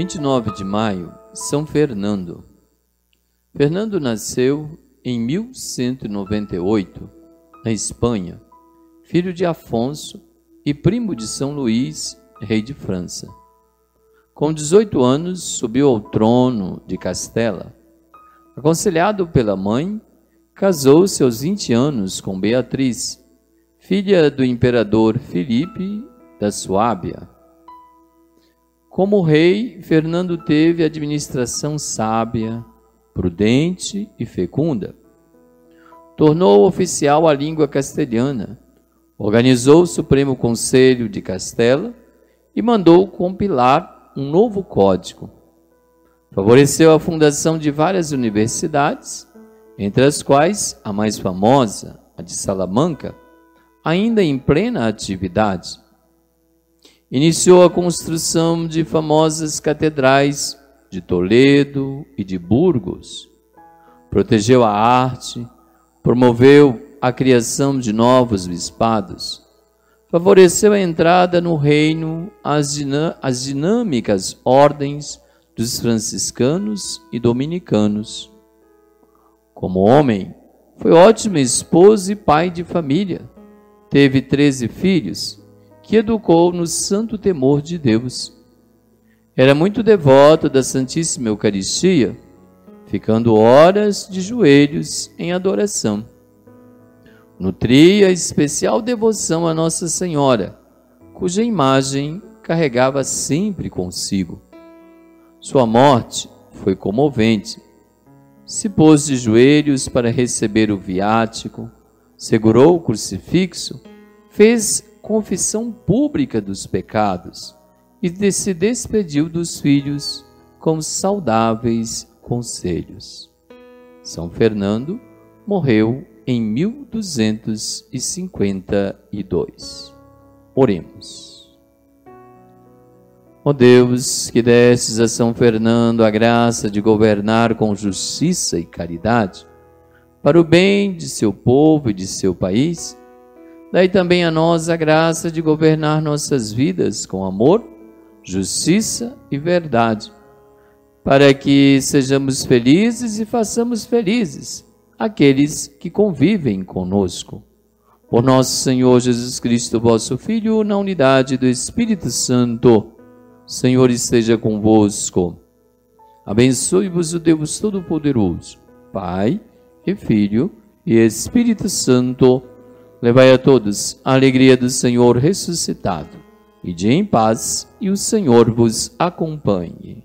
Vinte e nove de maio, São Fernando. Fernando nasceu em 1198, na Espanha, filho de Afonso e primo de São Luís, rei de França. Com 18 anos, subiu ao trono de Castela. Aconselhado pela mãe, casou-se aos 20 anos com Beatriz, filha do imperador Filipe da Suábia. Como rei, Fernando teve administração sábia, prudente e fecunda. Tornou oficial a língua castelhana, organizou o Supremo Conselho de Castela e mandou compilar um novo código. Favoreceu a fundação de várias universidades, entre as quais a mais famosa, a de Salamanca, ainda em plena atividade. Iniciou a construção de famosas catedrais de Toledo e de Burgos. Protegeu a arte, promoveu a criação de novos bispados, favoreceu a entrada no reino as, as dinâmicas ordens dos franciscanos e dominicanos. Como homem, foi ótimo esposo e pai de família. Teve treze filhos, que educou no santo temor de Deus. Era muito devoto da Santíssima Eucaristia, ficando horas de joelhos em adoração nutria especial devoção a Nossa Senhora, cuja imagem carregava sempre consigo. Sua morte foi comovente. Se pôs de joelhos para receber o viático, segurou o crucifixo, fez confissão pública dos pecados e se despediu dos filhos com saudáveis conselhos. São Fernando morreu em 1252. Oremos. Ó Deus, que destes a São Fernando a graça de governar com justiça e caridade, para o bem de seu povo e de seu país, dai também a nós a graça de governar nossas vidas com amor, justiça e verdade, para que sejamos felizes e façamos felizes aqueles que convivem conosco. Por nosso Senhor Jesus Cristo, vosso Filho, na unidade do Espírito Santo, Senhor esteja convosco. Abençoe-vos o Deus Todo-Poderoso, Pai e Filho e Espírito Santo. Levai a todos a alegria do Senhor ressuscitado. E de em paz, e o Senhor vos acompanhe.